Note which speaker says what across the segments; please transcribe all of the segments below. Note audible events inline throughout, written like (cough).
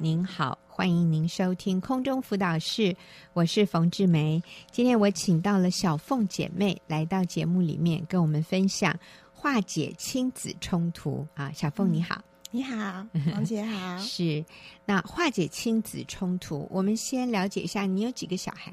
Speaker 1: 您好，欢迎您收听空中辅导室，我是冯志梅。今天我请到了小凤姐妹来到节目里面，跟我们分享化解亲子冲突啊。小凤你好，嗯、
Speaker 2: 你好，王 (laughs) 姐好。
Speaker 1: 是，那化解亲子冲突，我们先了解一下，你有几个小孩？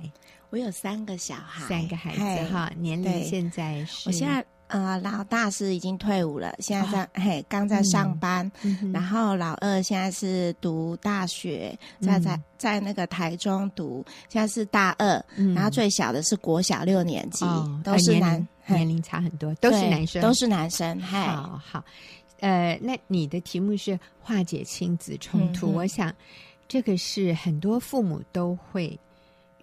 Speaker 2: 我有三个小孩，
Speaker 1: 三个孩子哈，年龄现在是，
Speaker 2: 我现在。呃，老大是已经退伍了，现在在、哦、嘿刚在上班，嗯、然后老二现在是读大学，嗯、在在在那个台中读，现在是大二，嗯、然后最小的是国小六年级，哦、都是男，
Speaker 1: 年龄，差很多，都是男生，
Speaker 2: 都是男生。
Speaker 1: 好好，呃，那你的题目是化解亲子冲突，嗯、我想这个是很多父母都会。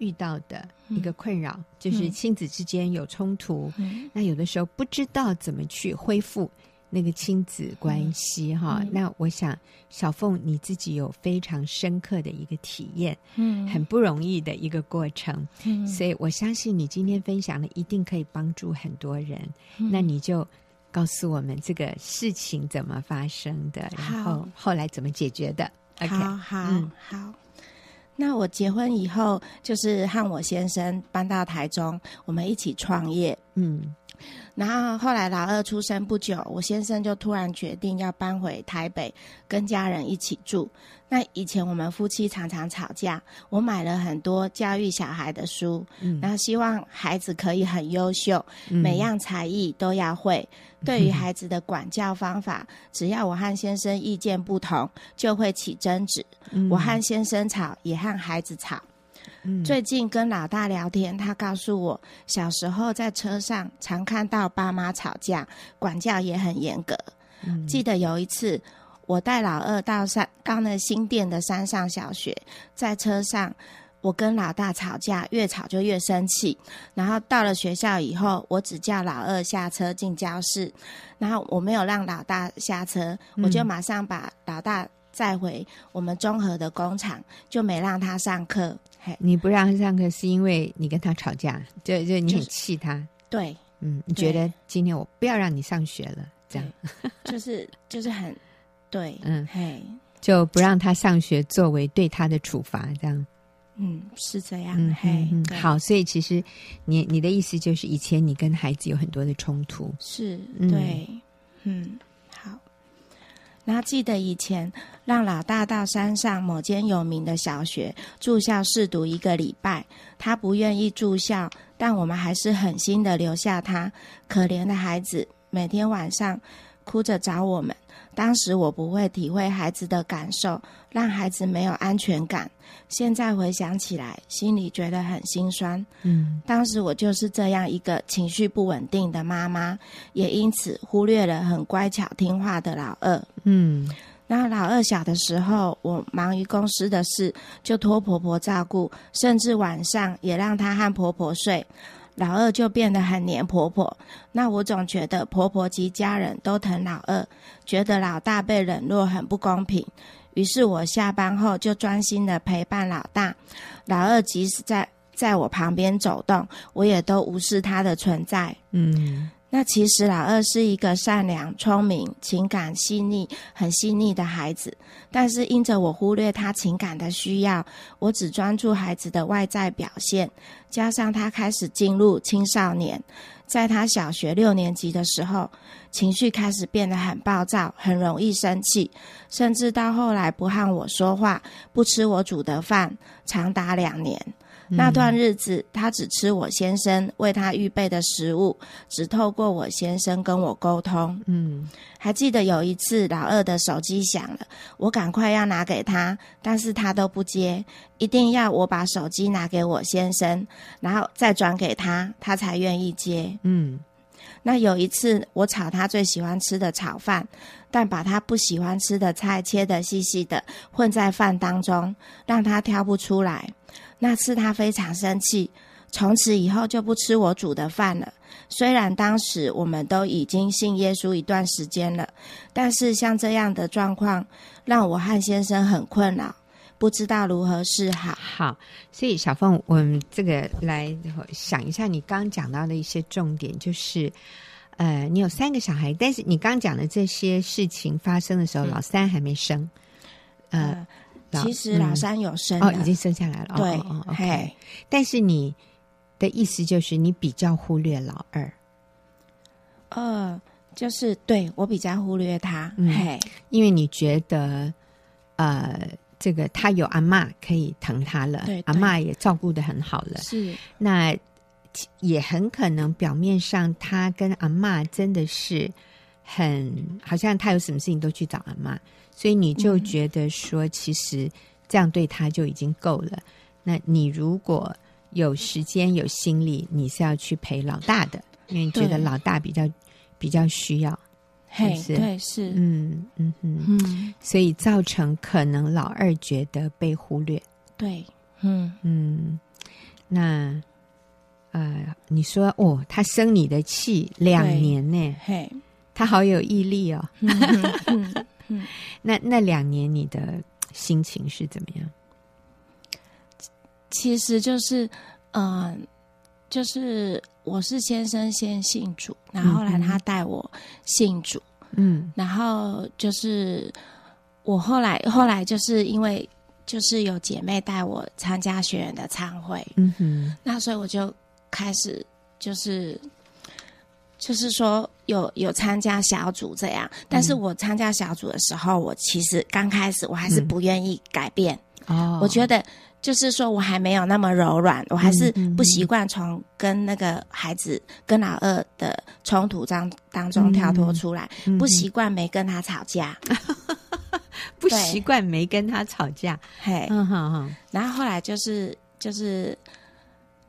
Speaker 1: 遇到的一个困扰、嗯、就是亲子之间有冲突，嗯、那有的时候不知道怎么去恢复那个亲子关系哈。嗯、那我想小凤你自己有非常深刻的一个体验，嗯，很不容易的一个过程，嗯，所以我相信你今天分享的一定可以帮助很多人。嗯、那你就告诉我们这个事情怎么发生的，然后后来怎么解决的。
Speaker 2: 好 OK，好，好。嗯好那我结婚以后，就是和我先生搬到台中，我们一起创业。嗯，然后后来老二出生不久，我先生就突然决定要搬回台北，跟家人一起住。那以前我们夫妻常常吵架，我买了很多教育小孩的书，嗯，然后希望孩子可以很优秀，嗯，每样才艺都要会。(laughs) 对于孩子的管教方法，嗯，只要我和先生意见不同，就会起争执。嗯，我和先生吵，也和孩子吵。嗯，最近跟老大聊天，他告诉我，小时候在车上常看到爸妈吵架，管教也很严格。嗯，记得有一次。我带老二到山到那新店的山上小学，在车上，我跟老大吵架，越吵就越生气。然后到了学校以后，我只叫老二下车进教室，然后我没有让老大下车，我就马上把老大载回我们中和的工厂，就没让他上课。嘿，
Speaker 1: 你不让他上课是因为你跟他吵架，就就你很气他？就是、
Speaker 2: 对，
Speaker 1: 嗯，你觉得今天我不要让你上学了，这样，
Speaker 2: 就是就是很。对，嗯，嘿，
Speaker 1: 就不让他上学作为对他的处罚，这样，
Speaker 2: 嗯，是这样，嗯、嘿，
Speaker 1: 嗯、好，所以其实你你的意思就是，以前你跟孩子有很多的冲突，
Speaker 2: 是，对，嗯，嗯，那，记得以前让老大到山上某间有名的小学住校试读一个礼拜，他不愿意住校，但我们还是狠心的留下他，可怜的孩子每天晚上哭着找我们。当时我不会体会孩子的感受，让孩子没有安全感。现在回想起来，心里觉得很心酸。嗯，当时我就是这样一个情绪不稳定的妈妈，也因此忽略了很乖巧听话的老二。嗯，那老二小的时候，我忙于公司的事，就托婆婆照顾，甚至晚上也让她和婆婆睡。老二就变得很黏婆婆，那我总觉得婆婆及家人都疼老二，觉得老大被冷落很不公平。于是我下班后就专心的陪伴老大，老二即使在在我旁边走动，我也都无视他的存在。嗯。那其实老二是一个善良、聪明、情感细腻、很细腻的孩子，但是因着我忽略他情感的需要，我只专注孩子的外在表现，加上他开始进入青少年，在他小学六年级的时候，情绪开始变得很暴躁，很容易生气，甚至到后来不和我说话，不吃我煮的饭，长达两年。那段日子，他只吃我先生为他预备的食物，只透过我先生跟我沟通。嗯，还记得有一次，老二的手机响了，我赶快要拿给他，但是他都不接，一定要我把手机拿给我先生，然后再转给他，他才愿意接。嗯，那有一次，我炒他最喜欢吃的炒饭，但把他不喜欢吃的菜切得细细的，混在饭当中，让他挑不出来。那次他非常生气，从此以后就不吃我煮的饭了。虽然当时我们都已经信耶稣一段时间了，但是像这样的状况让我和先生很困扰，不知道如何是好。
Speaker 1: 好，所以小凤，我们这个来想一下，你刚刚讲到的一些重点，就是呃，你有三个小孩，但是你刚刚讲的这些事情发生的时候，嗯、老三还没生，呃。呃
Speaker 2: 其实老三有生
Speaker 1: 哦，已经生下来了。
Speaker 2: 对，
Speaker 1: 哦哦，OK。但是你的意思就是你比较忽略老二。
Speaker 2: 呃，就是对我比较忽略他，
Speaker 1: 嗯、
Speaker 2: 嘿，
Speaker 1: 因为你觉得，呃，这个他有阿妈可以疼他了，
Speaker 2: 对，对，
Speaker 1: 阿妈也照顾的很好了，
Speaker 2: 是。
Speaker 1: 那也很可能表面上他跟阿妈真的是很，好像他有什么事情都去找阿嬷，所以你就觉得说，其实这样对他就已经够了。嗯、那你如果有时间有心力，你是要去陪老大的，因为你觉得老大比较。比较需要，
Speaker 2: 嘿，对，是，
Speaker 1: 嗯嗯嗯嗯，所以造成可能老二觉得被忽略，
Speaker 2: 对，嗯。
Speaker 1: 嗯，那呃，你说哦，他生你的气两年呢，
Speaker 2: 嘿，
Speaker 1: 他好有毅力哦，
Speaker 2: 嗯嗯嗯、
Speaker 1: 那那两年你的心情是怎么样？
Speaker 2: 其实就是，嗯、呃，就是。我是先生先信主，然后后来他带我信主，
Speaker 1: 嗯，
Speaker 2: 然后就是我后来后来就是因为就是有姐妹带我参加学员的参会，
Speaker 1: 嗯哼，
Speaker 2: 那所以我就开始就是就是说有有参加小组这样，但是我参加小组的时候，我其实刚开始我还是不愿意改变，
Speaker 1: 哦，
Speaker 2: 我觉得。就是说我还没有那么柔软，我还是不习惯从跟那个孩子、跟老二的冲突当当中跳脱出来，嗯、不习惯没跟他吵架，(laughs)
Speaker 1: 不习惯没跟他吵架，
Speaker 2: 嘿，
Speaker 1: 嗯哼哼，
Speaker 2: 然后后来就是就是。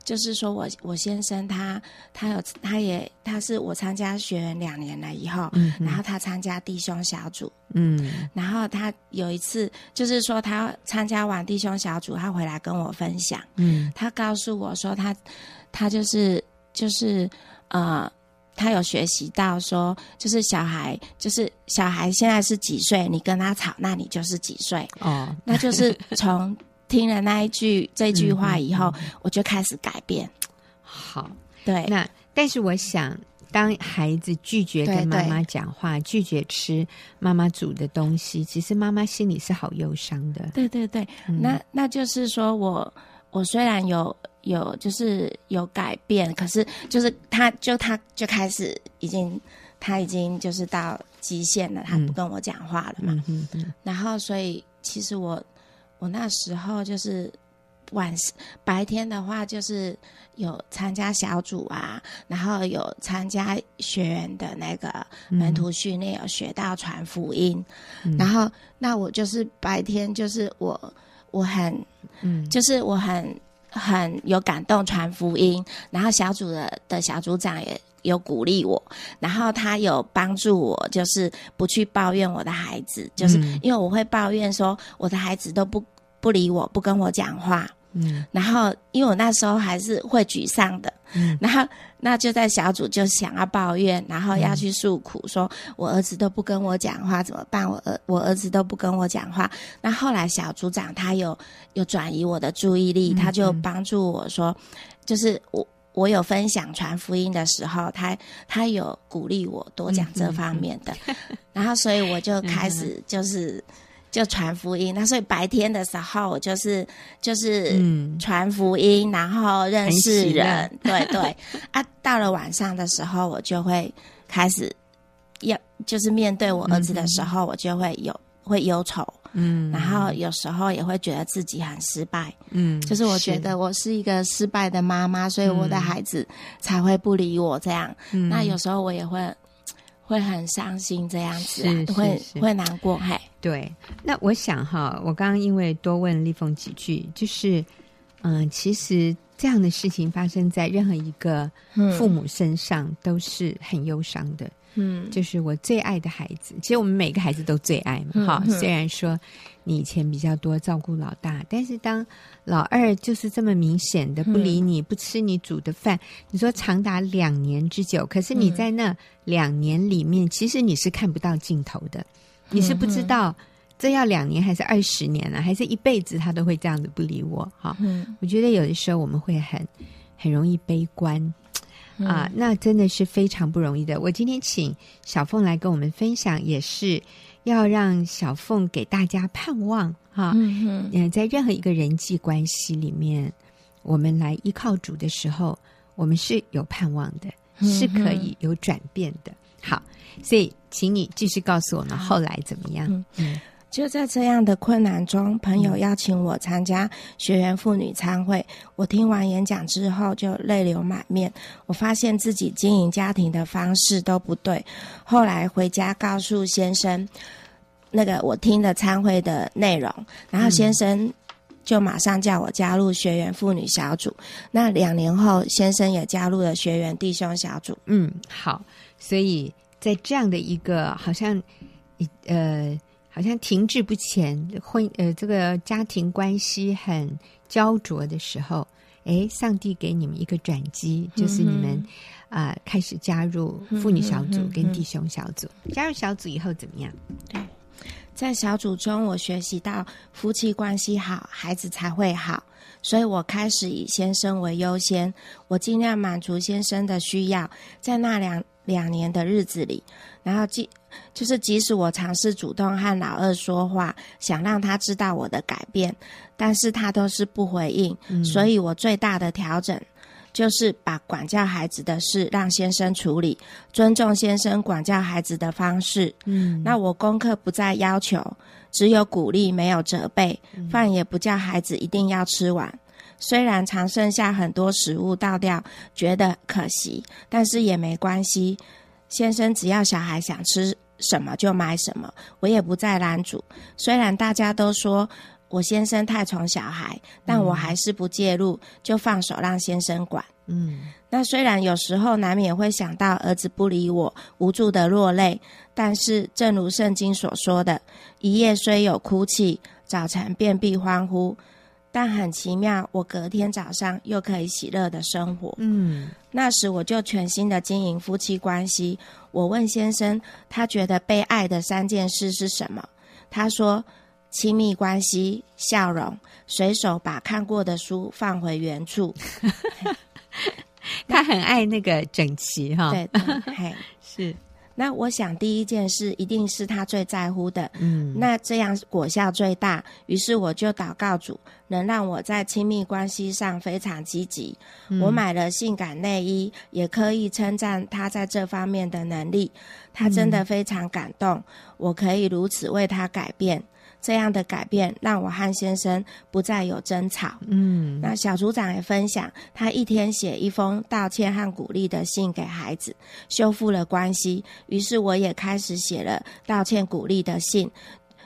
Speaker 2: 就是说我我先生他他有他也他是我参加学员两年了以后，
Speaker 1: 嗯，
Speaker 2: 然后他参加弟兄小组，
Speaker 1: 嗯，
Speaker 2: 然后他有一次就是说他参加完弟兄小组，他回来跟我分享，
Speaker 1: 嗯，
Speaker 2: 他告诉我说他他就是就是呃，他有学习到说，就是小孩就是小孩现在是几岁，你跟他吵，那你就是几岁
Speaker 1: 哦，
Speaker 2: 那就是从。听了那一句这句话以后，我就开始改变。
Speaker 1: 好，
Speaker 2: 对。
Speaker 1: 那但是我想，当孩子拒绝跟妈妈讲话，拒绝吃妈妈煮的东西，其实妈妈心里是好忧伤的。
Speaker 2: 对对对，嗯、那那就是说我我虽然有有就是有改变，可是就是他就他就开始已经他已经就是到极限了，他不跟我讲话了嘛。
Speaker 1: 嗯嗯嗯、
Speaker 2: 然后所以其实我。我那时候就是晚白天的话，就是有参加小组啊，然后有参加学员的那个门徒训练，有学到传福音。嗯、然后那我就是白天就是我我很嗯，就是我很很有感动传福音。然后小组的的小组长也有鼓励我，然后他有帮助我，就是不去抱怨我的孩子，就是因为我会抱怨说我的孩子都不。不理我，不跟我讲话，
Speaker 1: 嗯，
Speaker 2: 然后因为我那时候还是会沮丧的，
Speaker 1: 嗯，
Speaker 2: 然后那就在小组就想要抱怨，然后要去诉苦，嗯、说我儿子都不跟我讲话，怎么办？我儿我儿子都不跟我讲话。那后来小组长他有有转移我的注意力，嗯、他就帮助我说，就是我我有分享传福音的时候，他他有鼓励我多讲这方面的，嗯、然后所以我就开始就是。就传福音，那所以白天的时候，我就是就是传福音，嗯、然后认识人，对对。啊，到了晚上的时候，我就会开始要就是面对我儿子的时候，嗯、我就会有会忧愁，嗯，然后有时候也会觉得自己很失败，嗯，就是我觉得我是一个失败的妈妈，所以我的孩子才会不理我这样。嗯、那有时候我也会。会很伤心，这样子、啊，是是是会会难过，嘿。
Speaker 1: 对，那我想哈，我刚刚因为多问丽凤几句，就是，嗯、呃，其实这样的事情发生在任何一个父母身上都是很忧伤的。嗯，就是我最爱的孩子，其实我们每个孩子都最爱嘛，哈、嗯。虽然说你以前比较多照顾老大，但是当老二就是这么明显的不理你，嗯、不吃你煮的饭，你说长达两年之久，可是你在那两年里面，嗯、其实你是看不到尽头的，你是不知道这要两年还是二十年了、啊，还是一辈子他都会这样子不理我，哈。嗯，我觉得有的时候我们会很很容易悲观。啊，那真的是非常不容易的。我今天请小凤来跟我们分享，也是要让小凤给大家盼望哈。嗯嗯，在任何一个人际关系里面，我们来依靠主的时候，我们是有盼望的，嗯、是可以有转变的。好，所以请你继续告诉我们后来怎么样？嗯。嗯
Speaker 2: 就在这样的困难中，朋友邀请我参加学员妇女参会。我听完演讲之后，就泪流满面。我发现自己经营家庭的方式都不对。后来回家告诉先生，那个我听的参会的内容，然后先生就马上叫我加入学员妇女小组。那两年后，先生也加入了学员弟兄小组。
Speaker 1: 嗯，好。所以在这样的一个好像，呃。好像停滞不前，婚呃，这个家庭关系很焦灼的时候，诶，上帝给你们一个转机，就是你们啊、呃、开始加入妇女小组跟弟兄小组。加入小组以后怎么样？
Speaker 2: 对，在小组中，我学习到夫妻关系好，孩子才会好，所以我开始以先生为优先，我尽量满足先生的需要，在那两两年的日子里，然后即就是即使我尝试主动和老二说话，想让他知道我的改变，但是他都是不回应。嗯、所以我最大的调整就是把管教孩子的事让先生处理，尊重先生管教孩子的方式。嗯，那我功课不再要求，只有鼓励，没有责备，饭也不叫孩子一定要吃完。虽然常剩下很多食物倒掉，觉得可惜，但是也没关系。先生只要小孩想吃什么就买什么，我也不再拦阻。虽然大家都说我先生太宠小孩，但我还是不介入，就放手让先生管。嗯，那虽然有时候难免会想到儿子不理我，无助的落泪，但是正如圣经所说的，一夜虽有哭泣，早晨便必欢呼。但很奇妙，我隔天早上又可以喜乐的生活。嗯，那时我就全心的经营夫妻关系。我问先生，他觉得被爱的三件事是什么？他说：亲密关系、笑容、随手把看过的书放回原处。(laughs) (laughs)
Speaker 1: 他很爱那个整齐哈。
Speaker 2: 对，对，嘿，(laughs) 是。那我想第一件事一定是他最在乎的，嗯，那这样果效最大。于是我就祷告主，能让我在亲密关系上非常积极。嗯，我买了性感内衣，也可以称赞他在这方面的能力。他真的非常感动，我可以如此为他改变。这样的改变让我和先生不再有争吵。嗯，那小组长也分享，他一天写一封道歉和鼓励的信给孩子，修复了关系。于是我也开始写了道歉鼓励的信，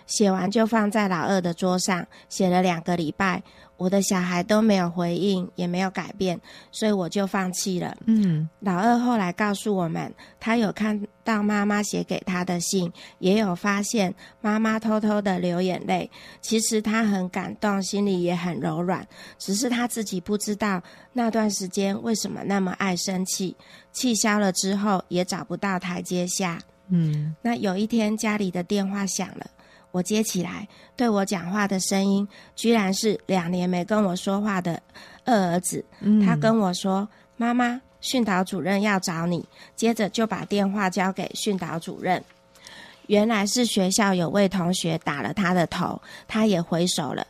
Speaker 2: 写完就放在老二的桌上，写了两个礼拜。我的小孩都没有回应，也没有改变，所以我就放弃了。嗯，老二后来告诉我们，他有看到妈妈写给他的信，也有发现妈妈偷偷的流眼泪。其实他很感动，心里也很柔软，只是他自己不知道那段时间为什么那么爱生气。气消了之后，也找不到台阶下。嗯，那有一天家里的电话响了。我接起来，对我讲话的声音，居然是两年没跟我说话的二儿子。嗯、他跟我说：“妈妈，训导主任要找你。”接着就把电话交给训导主任。原来是学校有位同学打了他的头，他也回手了。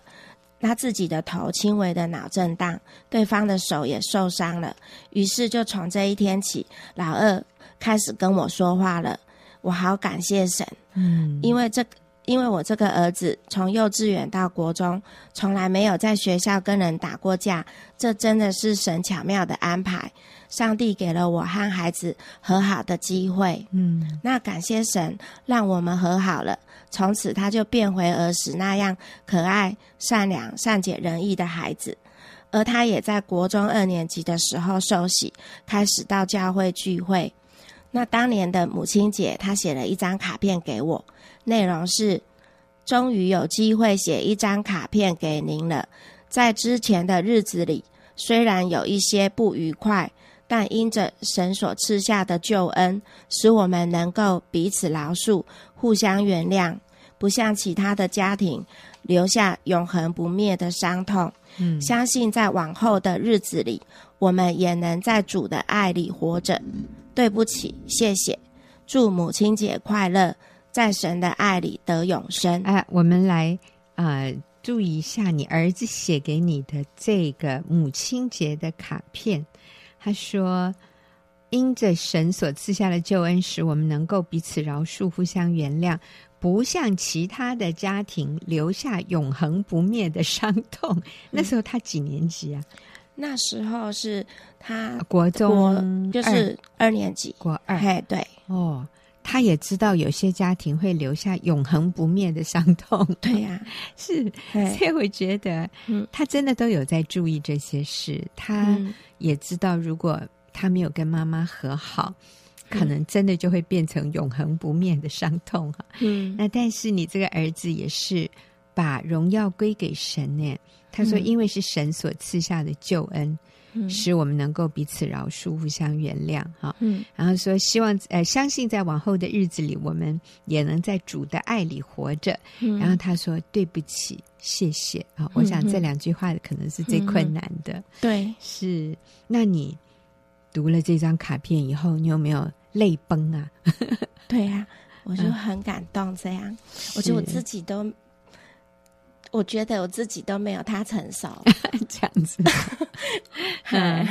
Speaker 2: 他自己的头轻微的脑震荡，对方的手也受伤了。于是就从这一天起，老二开始跟我说话了。我好感谢神，嗯，因为这个。因为我这个儿子从幼稚园到国中，从来没有在学校跟人打过架，这真的是神巧妙的安排。上帝给了我和孩子和好的机会，嗯，那感谢神让我们和好了，从此他就变回儿时那样可爱、善良、善解人意的孩子。而他也在国中二年级的时候受洗，开始到教会聚会。那当年的母亲节，他写了一张卡片给我。内容是：终于有机会写一张卡片给您了。在之前的日子里，虽然有一些不愉快，但因着神所赐下的救恩，使我们能够彼此饶恕、互相原谅，不像其他的家庭留下永恒不灭的伤痛。嗯，相信在往后的日子里，我们也能在主的爱里活着。对不起，谢谢，祝母亲节快乐。在神的爱里得永生。
Speaker 1: 哎，我们来啊、呃，注意一下你儿子写给你的这个母亲节的卡片。他说：“因着神所赐下的救恩，使我们能够彼此饶恕、互相原谅，不像其他的家庭留下永恒不灭的伤痛。(laughs) 嗯”那时候他几年级啊？
Speaker 2: 那时候是他
Speaker 1: 国中，
Speaker 2: 就是二年级，
Speaker 1: 国二。
Speaker 2: 嘿，对，
Speaker 1: 哦。他也知道有些家庭会留下永恒不灭的伤痛。
Speaker 2: 对呀、(laughs) 啊，
Speaker 1: 是，所以我觉得，他真的都有在注意这些事。嗯、他也知道，如果他没有跟妈妈和好，嗯、可能真的就会变成永恒不灭的伤痛哈。嗯，那但是你这个儿子也是把荣耀归给神呢。他说，因为是神所赐下的救恩。使我们能够彼此饶恕、互相原谅，哈。嗯，然后说希望呃相信在往后的日子里，我们也能在主的爱里活着。嗯，然后他说对不起，谢谢啊。嗯，我想这两句话可能是最困难的。嗯，
Speaker 2: 对，
Speaker 1: 是。那你读了这张卡片以后，你有没有泪崩啊？(laughs)
Speaker 2: 对呀，我就很感动。这样，我觉得我自己都。我觉得我自己都没有他成熟，(laughs)
Speaker 1: 这样子。(laughs) 嗯，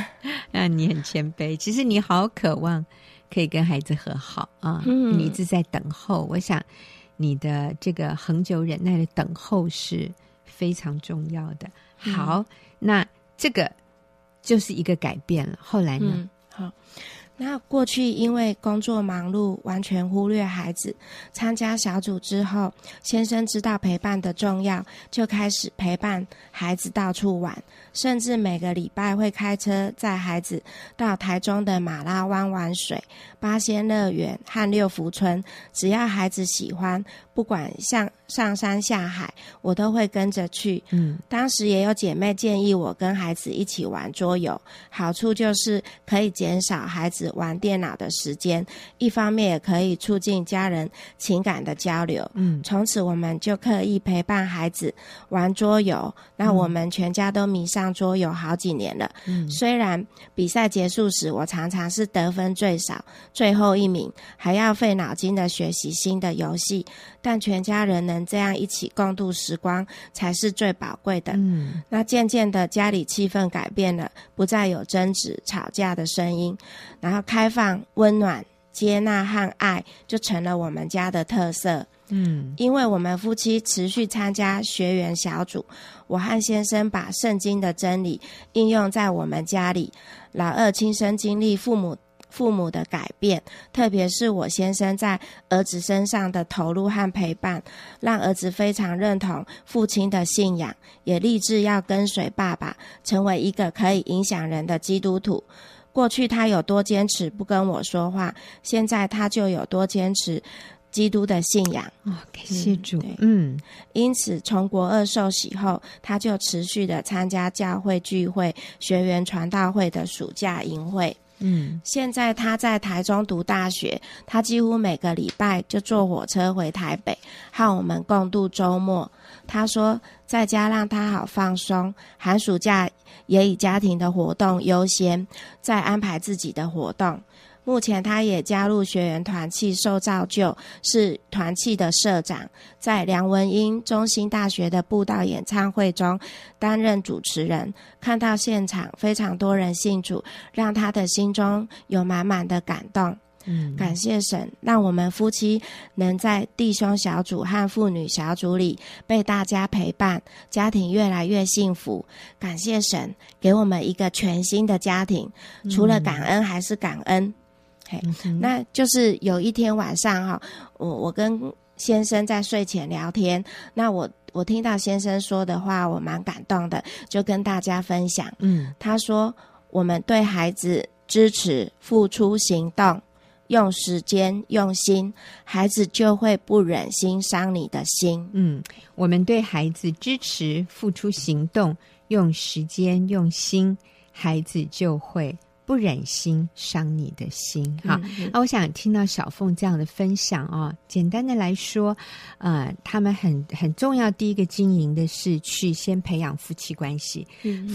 Speaker 1: 那你很谦卑。其实你好渴望可以跟孩子和好啊，嗯，你一直在等候。我想你的这个恒久忍耐的等候是非常重要的。好，嗯，那这个就是一个改变了。后来呢？
Speaker 2: 嗯，好。那过去因为工作忙碌，完全忽略孩子。参加小组之后，先生知道陪伴的重要，就开始陪伴孩子到处玩，甚至每个礼拜会开车载孩子到台中的马拉湾玩水、八仙乐园和六福村。只要孩子喜欢，不管上上山下海，我都会跟着去。嗯，当时也有姐妹建议我跟孩子一起玩桌游，好处就是可以减少孩子玩电脑的时间，一方面也可以促进家人情感的交流。嗯，从此我们就刻意陪伴孩子玩桌游。那我们全家都迷上桌游好几年了。嗯，虽然比赛结束时我常常是得分最少、最后一名，还要费脑筋的学习新的游戏，但全家人能这样一起共度时光才是最宝贵的。嗯，那渐渐的家里气氛改变了，不再有争执、吵架的声音，然后。开放、温暖、接纳和爱，就成了我们家的特色。嗯，因为我们夫妻持续参加学员小组，我和先生把圣经的真理应用在我们家里。老二亲身经历父母父母的改变，特别是我先生在儿子身上的投入和陪伴，让儿子非常认同父亲的信仰，也立志要跟随爸爸，成为一个可以影响人的基督徒。过去他有多坚持不跟我说话，现在他就有多坚持基督的信仰。
Speaker 1: 哦，感谢主。
Speaker 2: 嗯，嗯，因此从国二受洗后，他就持续的参加教会聚会、学员传道会的暑假营会。嗯，现在他在台中读大学，他几乎每个礼拜就坐火车回台北，和我们共度周末。他说，在家让他好放松，寒暑假也以家庭的活动优先，再安排自己的活动。目前他也加入学员团契受造就，是团契的社长，在梁文英中心大学的布道演唱会中担任主持人。看到现场非常多人信主，让他的心中有满满的感动。嗯，感谢神，让我们夫妻能在弟兄小组和妇女小组里被大家陪伴，家庭越来越幸福。感谢神给我们一个全新的家庭，除了感恩还是感恩。嘿，那就是有一天晚上哈，我我跟先生在睡前聊天，那我我听到先生说的话，我蛮感动的，就跟大家分享。嗯，他说我们对孩子支持、付出、行动。用时间用心，孩子就会不忍心伤你的心。
Speaker 1: 嗯，我们对孩子支持、付出行动，用时间用心，孩子就会不忍心伤你的心。哈，那、嗯嗯啊、我想听到小凤这样的分享哦。简单的来说，呃，他们很很重要，第一个经营的是去先培养夫妻关系，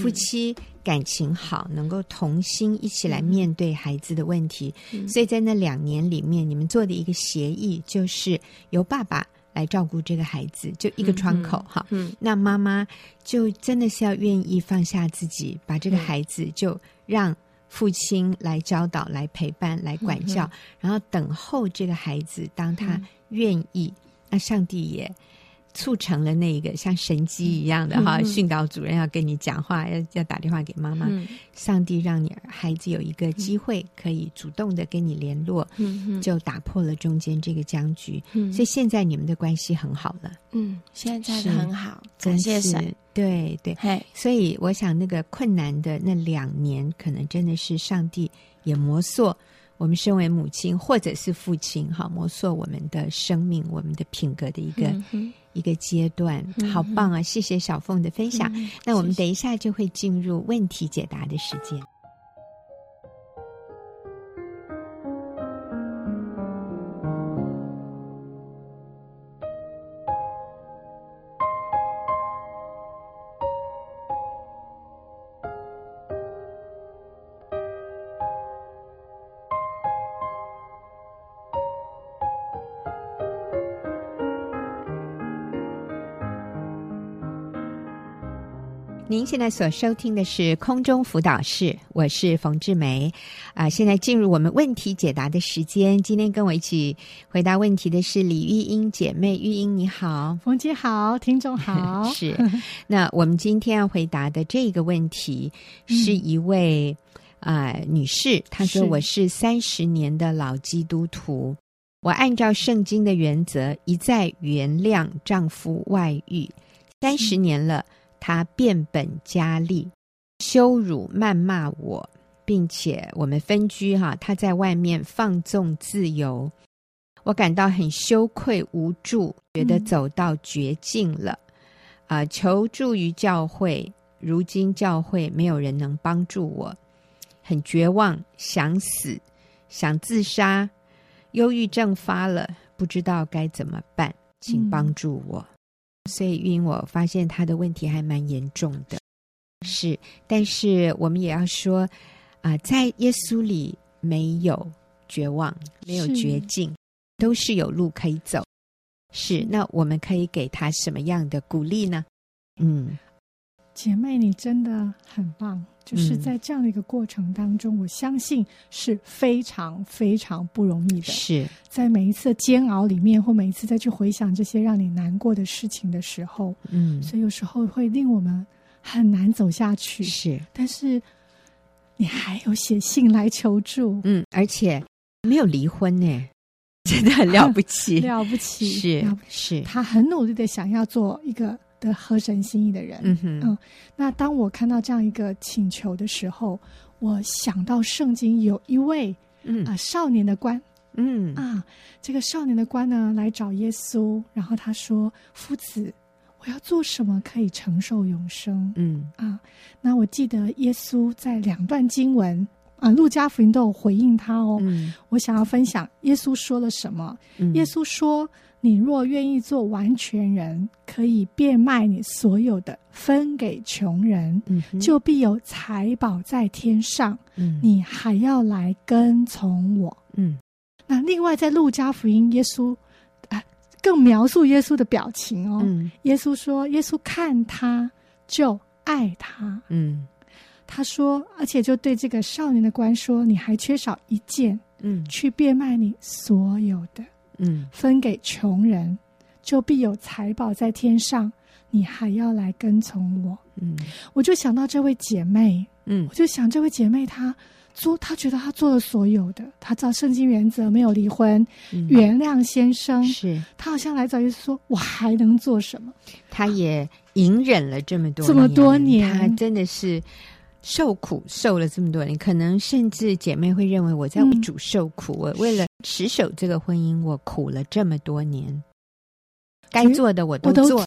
Speaker 1: 夫妻。感情好，能够同心一起来面对孩子的问题。嗯、所以在那两年里面，你们做的一个协议，就是由爸爸来照顾这个孩子，就一个窗口哈。
Speaker 2: 嗯，嗯，
Speaker 1: 那妈妈就真的是要愿意放下自己，把这个孩子就让父亲来教导、来陪伴、来管教，嗯、然后等候这个孩子，当他愿意，嗯、那上帝也。促成了那个像神机一样的哈，训导主任要跟你讲话，要要打电话给妈妈。嗯、上帝让你孩子有一个机会可以主动的跟你联络，嗯、就打破了中间这个僵局。嗯、所以现在你们的关系很好了。
Speaker 2: 嗯，现在很好，感谢神。
Speaker 1: 对对，嘿所以我想那个困难的那两年，可能真的是上帝也磨塑我们身为母亲或者是父亲哈，磨塑我们的生命、我们的品格的一个。嗯一个阶段，好棒啊！谢谢小凤的分享。嗯、那我们等一下就会进入问题解答的时间。您现在所收听的是空中辅导室，我是冯志梅啊、呃。现在进入我们问题解答的时间。今天跟我一起回答问题的是李玉英姐妹，玉英你好，
Speaker 3: 冯姐好，听众好。(laughs)
Speaker 1: 是，那我们今天要回答的这个问题是一位啊、嗯呃、女士，她说我是三十年的老基督徒，我按照圣经的原则一再原谅丈夫外遇三十年了。他变本加厉，羞辱、谩骂我，并且我们分居哈。他在外面放纵自由，我感到很羞愧、无助，觉得走到绝境了。啊、嗯呃，求助于教会，如今教会没有人能帮助我，很绝望，想死，想自杀，忧郁症发了，不知道该怎么办，请帮助我。嗯所以，因我发现他的问题还蛮严重的，是。但是我们也要说，啊、呃，在耶稣里没有绝望，没有绝境，是都是有路可以走。是。那我们可以给他什么样的鼓励呢？嗯，
Speaker 3: 姐妹，你真的很棒。就是在这样的一个过程当中，嗯、我相信是非常非常不容易的。
Speaker 1: 是
Speaker 3: 在每一次的煎熬里面，或每一次再去回想这些让你难过的事情的时候，嗯，所以有时候会令我们很难走下去。
Speaker 1: 是，
Speaker 3: 但是你还有写信来求助，
Speaker 1: 嗯，而且没有离婚呢，(laughs) 真的很了不起，(laughs)
Speaker 3: 了不起，
Speaker 1: 是
Speaker 3: 了不
Speaker 1: 起，是
Speaker 3: 他很努力的想要做一个。的合神心意的人，嗯哼，嗯，那当我看到这样一个请求的时候，我想到圣经有一位，嗯啊、呃，少年的官，嗯啊，这个少年的官呢来找耶稣，然后他说：“夫子，我要做什么可以承受永生？”嗯啊，那我记得耶稣在两段经文啊，路加福音都有回应他哦。嗯，我想要分享耶稣说了什么？嗯、耶稣说。你若愿意做完全人，可以变卖你所有的，分给穷人，嗯、就必有财宝在天上。嗯、你还要来跟从我。嗯，那另外在路加福音，耶稣啊更描述耶稣的表情哦。嗯、耶稣说：“耶稣看他就爱他。”嗯，他说，而且就对这个少年的官说：“你还缺少一件，嗯，去变卖你所有的。”嗯，分给穷人，就必有财宝在天上。你还要来跟从我。嗯，我就想到这位姐妹，嗯，我就想这位姐妹她做，她觉得她做了所有的，她照圣经原则没有离婚，嗯、原谅先生，是她好像来找耶稣说，我还能做什么？
Speaker 1: 她也隐忍了这么多
Speaker 3: 这么多年，
Speaker 1: 她真的是。受苦受了这么多年，可能甚至姐妹会认为我在为主受苦。嗯、我为了持守这个婚姻，我苦了这么多年，该做的我都做。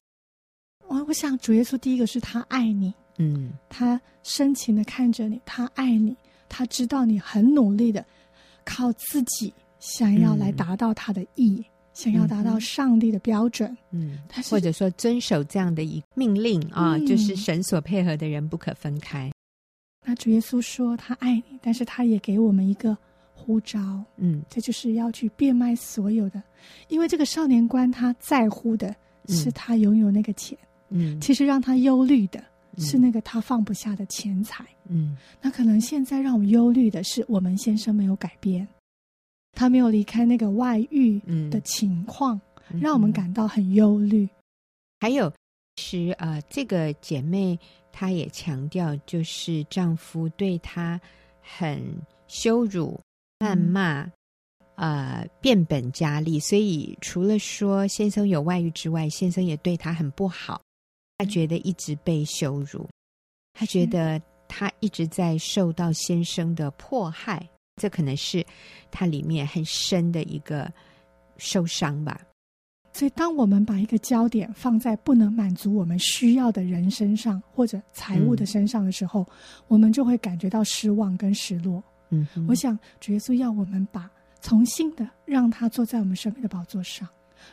Speaker 3: 我我想主耶稣第一个是他爱你，嗯，他深情的看着你，他爱你，他知道你很努力的靠自己想要来达到他的意，嗯、想要达到上帝的标准，嗯，是
Speaker 1: 或者说遵守这样的一命令啊，嗯、就是神所配合的人不可分开。
Speaker 3: 那主耶稣说他爱你，但是他也给我们一个呼召，
Speaker 1: 嗯，
Speaker 3: 这就是要去变卖所有的，因为这个少年官他在乎的是他拥有那个钱，
Speaker 1: 嗯，
Speaker 3: 其实让他忧虑的是那个他放不下的钱财，
Speaker 1: 嗯，
Speaker 3: 那可能现在让我们忧虑的是我们先生没有改变，他没有离开那个外遇的情况，
Speaker 1: 嗯，
Speaker 3: 让我们感到很忧虑。
Speaker 1: 还有是呃，这个姐妹她也强调，就是丈夫对她很羞辱。谩骂，呃，变本加厉。所以除了说先生有外遇之外，先生也对她很不好。他觉得一直被羞辱，他觉得他一直在受到先生的迫害。这可能是他里面很深的一个受伤吧。
Speaker 3: 所以，当我们把一个焦点放在不能满足我们需要的人身上，或者财物的身上的时候，嗯，我们就会感觉到失望跟失落。
Speaker 1: 嗯，
Speaker 3: 我想主耶稣要我们把重新的让他坐在我们生命的宝座上。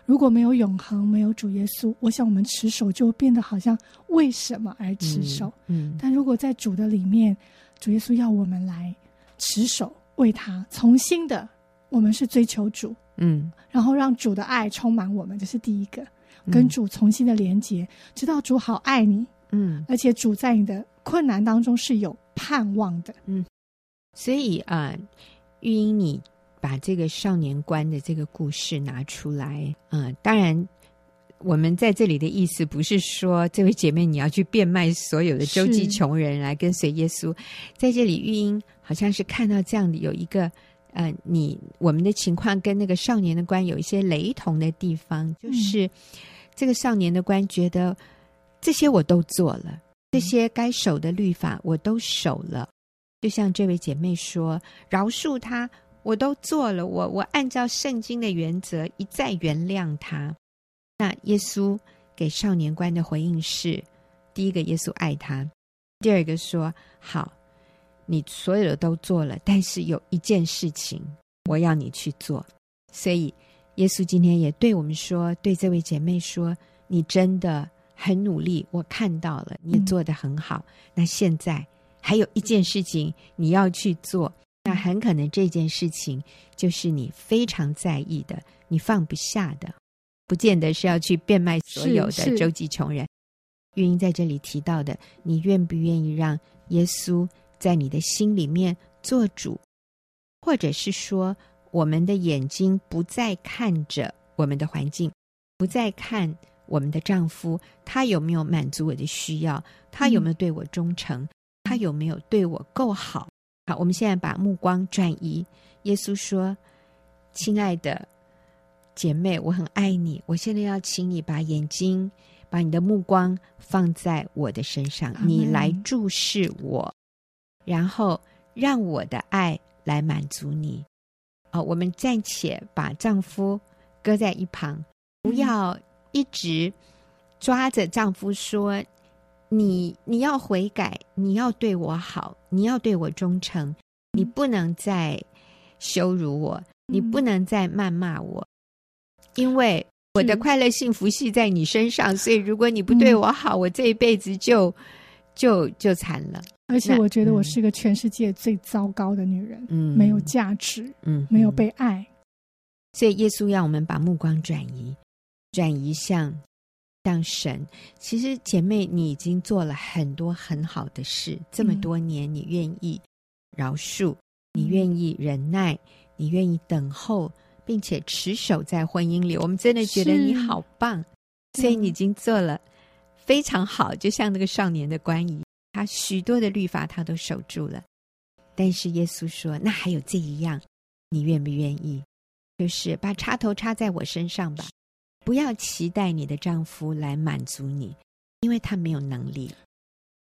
Speaker 3: 如果没有永恒，没有主耶稣，我想我们持守就变得好像为什么而持守？
Speaker 1: 嗯，嗯，
Speaker 3: 但如果在主的里面，主耶稣要我们来持守，为他重新的，我们是追求主，
Speaker 1: 嗯，
Speaker 3: 然后让主的爱充满我们，这是第一个，跟主重新的连接，知道主好爱你，
Speaker 1: 嗯，
Speaker 3: 而且主在你的困难当中是有盼望的，
Speaker 1: 嗯。所以啊，玉英，你把这个少年观的这个故事拿出来，嗯、呃，当然，我们在这里的意思不是说这位姐妹你要去变卖所有的周济穷人来跟随耶稣。在这里，玉英好像是看到这样的有一个，呃，你我们的情况跟那个少年的官有一些雷同的地方，就是这个少年的官觉得这些我都做了，这些该守的律法我都守了。就像这位姐妹说：“饶恕他，我都做了。我我按照圣经的原则一再原谅他。”那耶稣给少年官的回应是：第一个，耶稣爱他；第二个说：“好，你所有的都做了，但是有一件事情我要你去做。”所以，耶稣今天也对我们说：“对这位姐妹说，你真的很努力，我看到了，你也做得很好。嗯、那现在。”还有一件事情你要去做，那很可能这件事情就是你非常在意的，你放不下的，不见得是要去变卖所有的周济穷人。玉英在这里提到的，你愿不愿意让耶稣在你的心里面做主，或者是说，我们的眼睛不再看着我们的环境，不再看我们的丈夫，他有没有满足我的需要，他有没有对我忠诚？嗯他有没有对我够好？好，我们现在把目光转移。耶稣说：“亲爱的姐妹，我很爱你。我现在要请你把眼睛、把你的目光放在我的身上，你来注视我，然后让我的爱来满足你。”哦，我们暂且把丈夫搁在一旁，不要一直抓着丈夫说。你你要悔改，你要对我好，你要对我忠诚，你不能再羞辱我，你不能再谩骂我，因为我的快乐幸福系在你身上，所以如果你不对我好，我这一辈子就就就惨了。
Speaker 3: 而且我觉得我是个全世界最糟糕的女人，嗯，没有价值，嗯，没有被爱，
Speaker 1: 所以耶稣要我们把目光转移，转移向。像神，其实姐妹，你已经做了很多很好的事。这么多年，你愿意饶恕，你愿意忍耐，你愿意等候，并且持守在婚姻里。我们真的觉得你好棒，所以你已经做了非常好。就像那个少年的官一样，他许多的律法他都守住了。但是耶稣说：“那还有这一样，你愿不愿意？就是把插头插在我身上吧。”不要期待你的丈夫来满足你，因为他没有能力。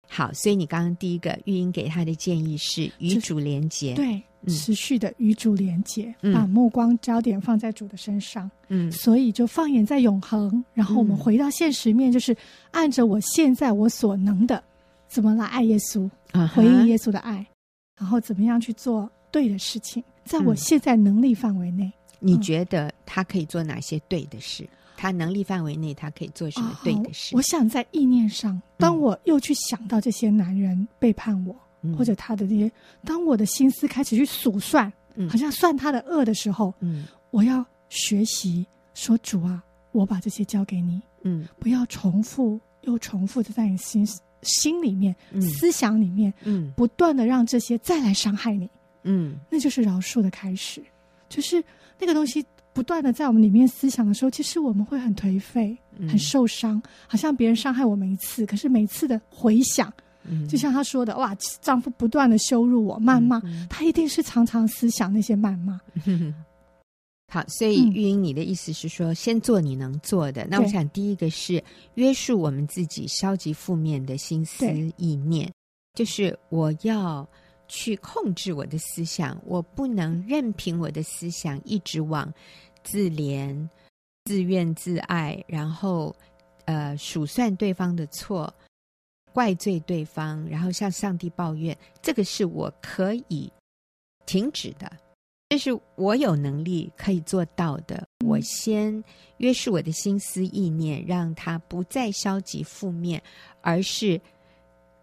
Speaker 1: 好，所以你刚刚第一个玉英给他的建议是与主连结，
Speaker 3: 对，嗯、持续的与主连结，把目光焦点放在主的身上。嗯，所以就放眼在永恒，然后我们回到现实面，就是按着我现在我所能的，怎么来爱耶稣，啊、回应耶稣的爱，然后怎么样去做对的事情，在我现在能力范围内。
Speaker 1: 你觉得他可以做哪些对的事？嗯、他能力范围内，他可以做什么对的事？
Speaker 3: 哦、我想在意念上，当我又去想到这些男人背叛我，嗯、或者他的这些，当我的心思开始去数算，嗯，好像算他的恶的时候，嗯，我要学习说主啊，我把这些交给你，嗯，不要重复又重复的在你心心里面、嗯、思想里面，嗯，不断的让这些再来伤害你，嗯，那就是饶恕的开始，就是那个东西不断的在我们里面思想的时候，其实我们会很颓废，很受伤，好像别人伤害我们一次，可是每次的回想。就像他说的，哇，丈夫不断的羞辱我、谩骂，嗯嗯、他一定是常常思想那些谩骂。(laughs)
Speaker 1: 好，所以玉英，你的意思是说，嗯、先做你能做的。那我想，第一个是约束我们自己消极负面的心思意念，就是我要去控制我的思想，我不能任凭我的思想一直往自怜、自怨自艾，然后呃数算对方的错。怪罪对方，然后向上帝抱怨，这个是我可以停止的，这是我有能力可以做到的。我先约束我的心思意念，让它不再消极负面，而是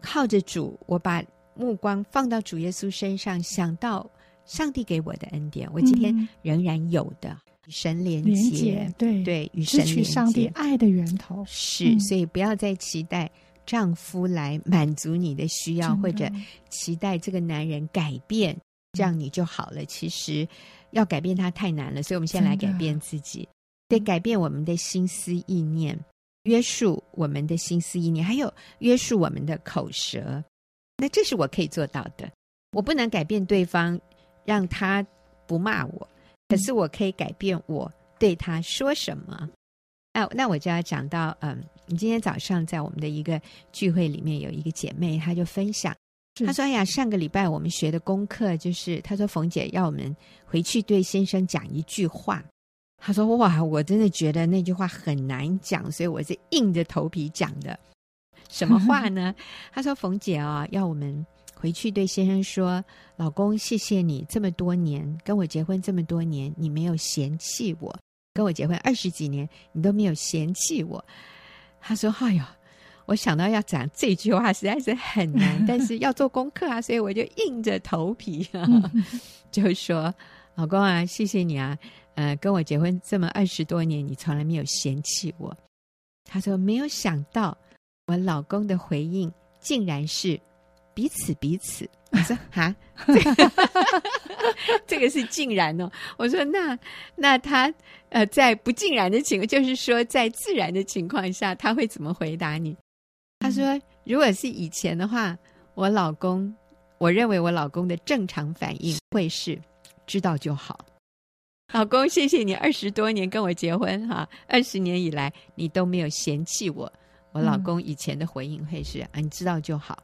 Speaker 1: 靠着主，我把目光放到主耶稣身上，想到上帝给我的恩典，我今天仍然有的与神连接，
Speaker 3: 对
Speaker 1: 对，与神连接，
Speaker 3: 上帝爱的源头。
Speaker 1: 是，所以不要再期待。丈夫来满足你的需要，或者期待这个男人改变，这样你就好了。其实要改变他太难了，所以我们先来改变自己，得改变我们的心思意念，约束我们的心思意念，还有约束我们的口舌。那这是我可以做到的。我不能改变对方，让他不骂我，可是我可以改变我对他说什么。那那我就要讲到，嗯。你今天早上在我们的一个聚会里面，有一个姐妹，她就分享，她说：“哎呀，上个礼拜我们学的功课就是，他说冯姐要我们回去对先生讲一句话。他说哇，我真的觉得那句话很难讲，所以我是硬着头皮讲的。什么话呢？(laughs) 他说冯姐啊，要我们回去对先生说，老公，谢谢你这么多年跟我结婚这么多年，你没有嫌弃我，跟我结婚二十几年，你都没有嫌弃我。”他说：“哎呦，我想到要讲这句话实在是很难，(laughs) 但是要做功课啊，所以我就硬着头皮啊，(laughs) 就说：‘老公啊，谢谢你啊，呃，跟我结婚这么二十多年，你从来没有嫌弃我。’他说：‘没有想到我老公的回应竟然是彼此彼此。’我说：‘哈，(laughs) 这个是竟然哦。’我说：‘那那他。’呃，在不尽然的情况，就是说在自然的情况下，他会怎么回答你？他说，如果是以前的话，我老公，我认为我老公的正常反应会是知道就好。老公，谢谢你二十多年跟我结婚哈，二十年以来你都没有嫌弃我。我老公以前的回应会是啊，你知道就好，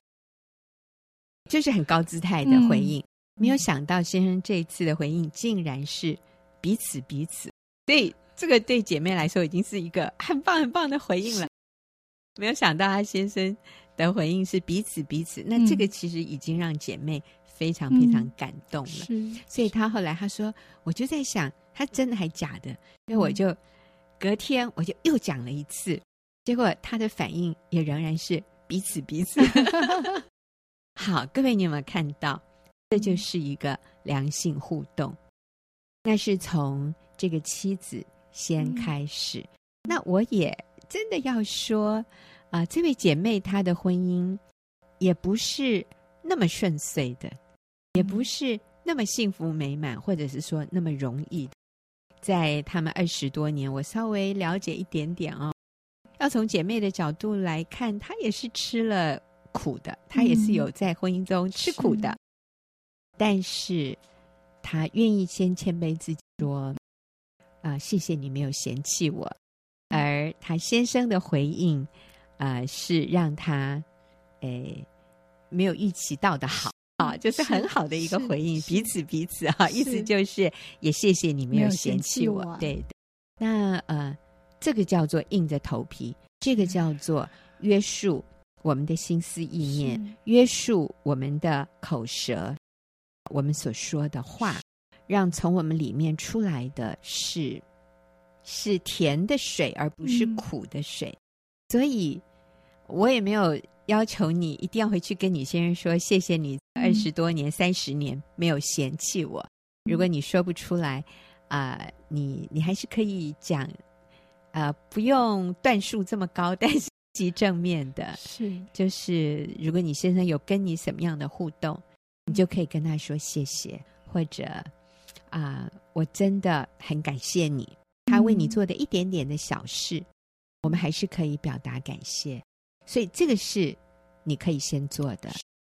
Speaker 1: 就是很高姿态的回应。没有想到先生这一次的回应竟然是彼此彼此。所以，这个对姐妹来说已经是一个很棒很棒的回应了。没有想到她先生的回应是彼此彼此，那这个其实已经让姐妹非常非常感动了。
Speaker 3: 嗯、
Speaker 1: 所以她后来她说：“我就在想，她真的还假的？”因为我就隔天我就又讲了一次，结果她的反应也仍然是彼此彼此。(laughs) 好，各位你有没有看到？这就是一个良性互动，那是从。这个妻子先开始，嗯、那我也真的要说啊、呃，这位姐妹她的婚姻也不是那么顺遂的，也不是那么幸福美满，或者是说那么容易的。在他们二十多年，我稍微了解一点点哦。要从姐妹的角度来看，她也是吃了苦的，她也是有在婚姻中吃苦的，但是她愿意先谦卑自己说。啊、呃，谢谢你没有嫌弃我，而他先生的回应，啊、呃，是让他，诶，没有预期到的好啊，就是很好的一个回应，彼此彼此啊，意思就是也谢谢你没有嫌弃我，对对。那呃，这个叫做硬着头皮，这个叫做约束我们的心思意念，约束我们的口舌，我们所说的话。让从我们里面出来的是是甜的水，而不是苦的水。嗯、所以，我也没有要求你一定要回去跟你先生说谢谢你二十多年、三十、嗯、年没有嫌弃我。如果你说不出来，啊、呃，你你还是可以讲，呃，不用段数这么高，(laughs) 但是极正面的，
Speaker 3: 是。
Speaker 1: 就是如果你先生有跟你什么样的互动，你就可以跟他说谢谢，或者啊、呃，我真的很感谢你，他为你做的一点点的小事，嗯、我们还是可以表达感谢，所以这个是你可以先做的，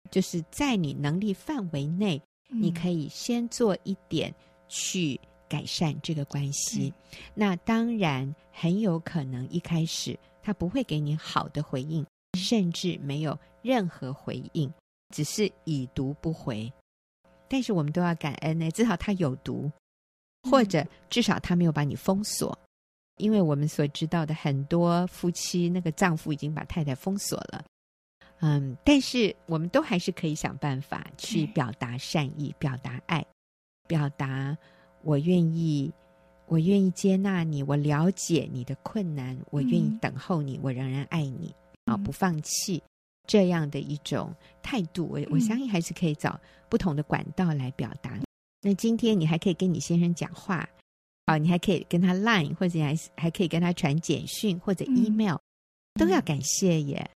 Speaker 1: 就是在你能力范围内。你可以先做一点去改善这个关系，嗯、那当然很有可能一开始他不会给你好的回应，甚至没有任何回应，只是已读不回。但是我们都要感恩呢，至少他有读，或者至少他没有把你封锁，嗯、因为我们所知道的很多夫妻，那个丈夫已经把太太封锁了。嗯，但是我们都还是可以想办法去表达善意，表达爱，表达我愿意，我愿意接纳你，我了解你的困难，我愿意等候你，我仍然爱你，啊，不放弃这样的一种态度，我我相信还是可以找不同的管道来表达。那今天你还可以跟你先生讲话，啊，你还可以跟他 Line，或者还还可以跟他传简讯或者 email，都要感谢耶。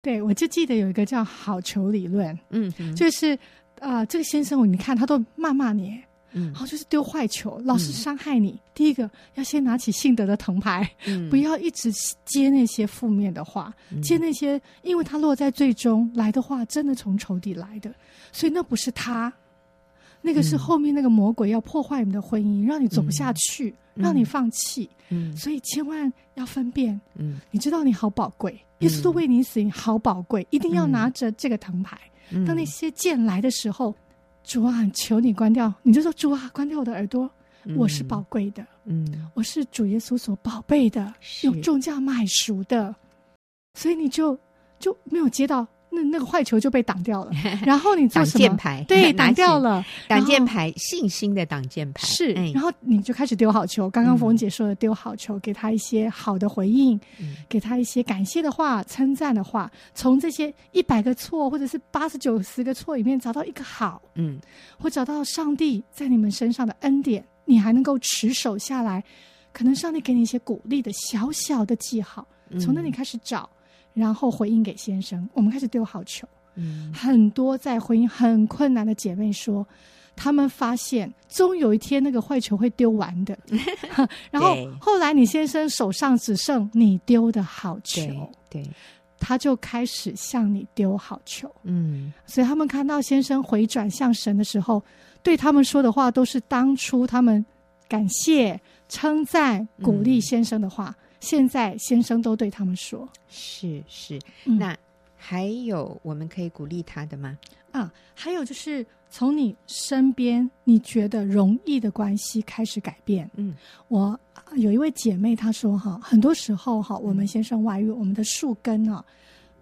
Speaker 3: 对，我就记得有一个叫好球理论，
Speaker 1: 嗯，
Speaker 3: 就是啊、呃，这个先生，你看他都骂骂你，
Speaker 1: 嗯，
Speaker 3: 然后就是丢坏球，老是。伤害你。嗯、第一个要先拿起信德的藤牌，
Speaker 1: 嗯、(laughs)
Speaker 3: 不要一直接那些负面的话，嗯、接那些，因为他落在最终来的话，真的从仇敌来的，所以那不是他，那个是后面那个魔鬼要破坏你们的婚姻，让你走不下去，嗯、让你放弃，
Speaker 1: 嗯，
Speaker 3: 所以千万要分辨，
Speaker 1: 嗯，
Speaker 3: 你知道你好宝贵。耶稣都为你死，你好宝贵，一定要拿着这个藤牌。
Speaker 1: 嗯、
Speaker 3: 当那些剑来的时候，主啊，求你关掉，你就说主啊，关掉我的耳朵。嗯、我是宝贵的，
Speaker 1: 嗯，
Speaker 3: 我是主耶稣所宝贝的，
Speaker 1: 是。
Speaker 3: 用重价买赎的，所以你就就没有接到。那那个坏球就被挡掉了，(laughs) 然后你做什么？
Speaker 1: 挡箭牌，
Speaker 3: 对，挡掉了。
Speaker 1: 挡箭牌，信心的挡箭牌
Speaker 3: 是。然后你就开始丢好球。刚刚冯姐说的丢好球，给他一些好的回应，给他一些感谢的话、称赞的话。从这些一百个错或者是八十九十个错里面找到一个好，
Speaker 1: 嗯，
Speaker 3: 或找到上帝在你们身上的恩典，你还能够持守下来。可能上帝给你一些鼓励的小小的记号，从那里开始找。然后回应给先生，我们开始丢好球。
Speaker 1: 嗯，
Speaker 3: 很多在婚姻很困难的姐妹说，她们发现终有一天那个坏球会丢完的。(laughs) 然后后来你先生手上只剩你丢的好球，
Speaker 1: 对，对
Speaker 3: 他就开始向你丢好球。
Speaker 1: 嗯，
Speaker 3: 所以他们看到先生回转向神的时候，对他们说的话都是当初他们感谢、称赞、鼓励先生的话。嗯现在先生都对他们说：“
Speaker 1: 是是，
Speaker 3: 嗯、
Speaker 1: 那还有我们可以鼓励他的吗？
Speaker 3: 啊，还有就是从你身边你觉得容易的关系开始改变。
Speaker 1: 嗯，
Speaker 3: 我有一位姐妹她说哈，很多时候哈，我们先生外遇，我们的树根啊。”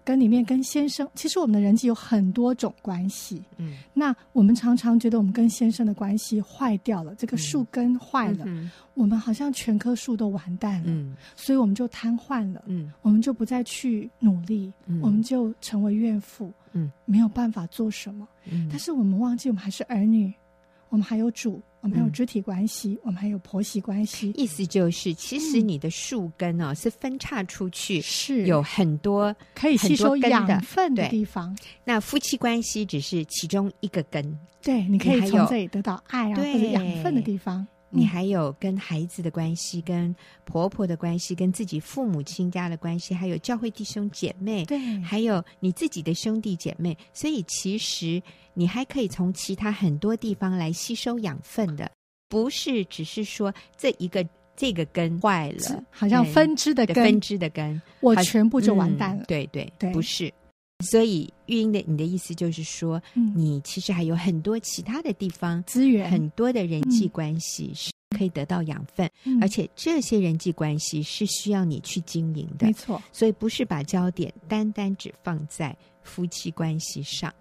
Speaker 3: 跟里面跟先生，其实我们的人际有很多种关系。
Speaker 1: 嗯，
Speaker 3: 那我们常常觉得我们跟先生的关系坏掉了，这个树根坏了，
Speaker 1: 嗯、
Speaker 3: 我们好像全棵树都完蛋了。
Speaker 1: 嗯，
Speaker 3: 所以我们就瘫痪了。
Speaker 1: 嗯，
Speaker 3: 我们就不再去努力，
Speaker 1: 嗯、
Speaker 3: 我们就成为怨妇。
Speaker 1: 嗯，
Speaker 3: 没有办法做什么。
Speaker 1: 嗯，
Speaker 3: 但是我们忘记我们还是儿女，我们还有主。我们还有肢体关系，嗯、我们还有婆媳关系。
Speaker 1: 意思就是，其实你的树根哦，嗯、是分叉出去，
Speaker 3: 是
Speaker 1: 有很多
Speaker 3: 可以吸收养分的地方。
Speaker 1: 那夫妻关系只是其中一个根，
Speaker 3: 对，你可以从这里得到爱啊，或者养分的地方。
Speaker 1: 你还有跟孩子的关系，跟婆婆的关系，跟自己父母亲家的关系，还有教会弟兄姐妹，
Speaker 3: 对，
Speaker 1: 还有你自己的兄弟姐妹。所以其实你还可以从其他很多地方来吸收养分的，不是只是说这一个这个根坏了，
Speaker 3: 好像分支的根，
Speaker 1: 分支的根，
Speaker 3: 我全部就完蛋了。
Speaker 1: 嗯、对对
Speaker 3: 对，
Speaker 1: 不是。所以玉英的你的意思就是说，
Speaker 3: 嗯、
Speaker 1: 你其实还有很多其他的地方
Speaker 3: 资源，
Speaker 1: 很多的人际关系是可以得到养分，
Speaker 3: 嗯、
Speaker 1: 而且这些人际关系是需要你去经营的。
Speaker 3: 没错，
Speaker 1: 所以不是把焦点单单只放在夫妻关系上，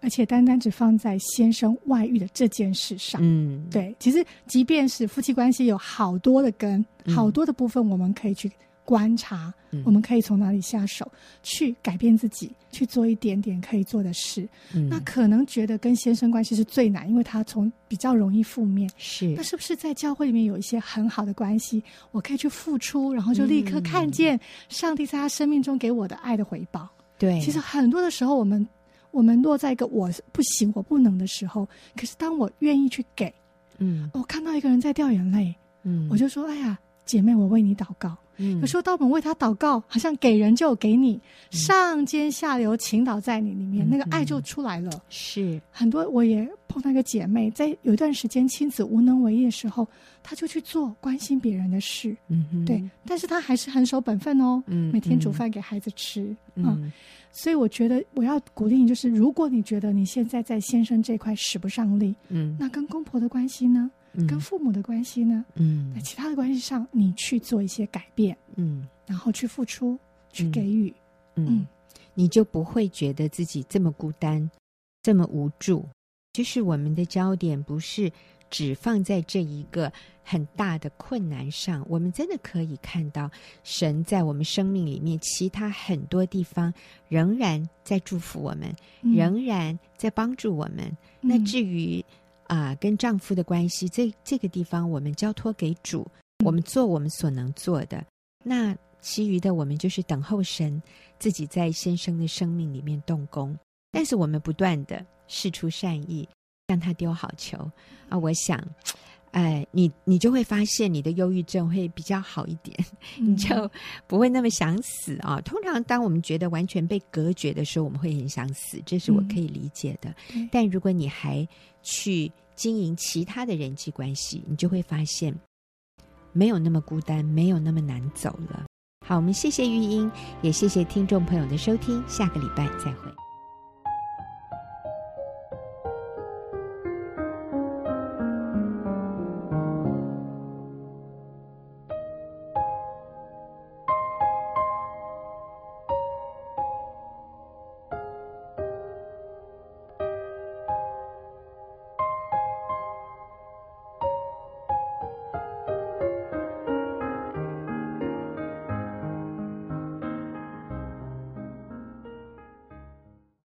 Speaker 3: 而且单单只放在先生外遇的这件事上。
Speaker 1: 嗯，
Speaker 3: 对，其实即便是夫妻关系有好多的根，好多的部分，我们可以去观察，我们可以从哪里下手去改变自己，去做一点点可以做的事。嗯、那可能觉得跟先生关系是最难，因为他从比较容易负面。
Speaker 1: 是，
Speaker 3: 那是不是在教会里面有一些很好的关系，我可以去付出，然后就立刻看见上帝在他生命中给我的爱的回报？
Speaker 1: 对，
Speaker 3: 其实很多的时候，我们我们落在一个我不行、我不能的时候，可是当我愿意去给，嗯，我看到一个人在掉眼泪，嗯，我就说：“哎呀，姐妹，我为你祷告。”嗯，有时候当我们为他祷告，好像给人就给你，上尖下流倾倒在你里面，嗯，那个爱就出来了。
Speaker 1: 是
Speaker 3: 很多，我也碰到一个姐妹，在有一段时间亲子无能为力的时候，她就去做关心别人的事。嗯哼，对，但是她还是很守本分哦。嗯，每天煮饭给孩子吃。嗯，嗯，所以我觉得我要鼓励你，就是如果你觉得你现在在先生这块使不上力，嗯，那跟公婆的关系呢？跟父母的关系呢？嗯，在其他的关系上，你去做一些改变，嗯，然后去付出，去给予，
Speaker 1: 嗯，嗯，你就不会觉得自己这么孤单，这么无助。就是我们的焦点不是只放在这一个很大的困难上，我们真的可以看到神在我们生命里面其他很多地方仍然在祝福我们，嗯，仍然在帮助我们。嗯，那至于。啊，跟丈夫的关系，这这个地方我们交托给主，我们做我们所能做的。那其余的，我们就是等候神自己在先生的生命里面动工。但是我们不断的试出善意，让他丢好球啊！我想。哎，你你就会发现你的忧郁症会比较好一点，嗯、你就不会那么想死啊。通常当我们觉得完全被隔绝的时候，我们会很想死，这是我可以理解的。嗯、但如果你还去经营其他的人际关系，你就会发现没有那么孤单，没有那么难走了。好，我们谢谢玉英，也谢谢听众朋友的收听，下个礼拜再会。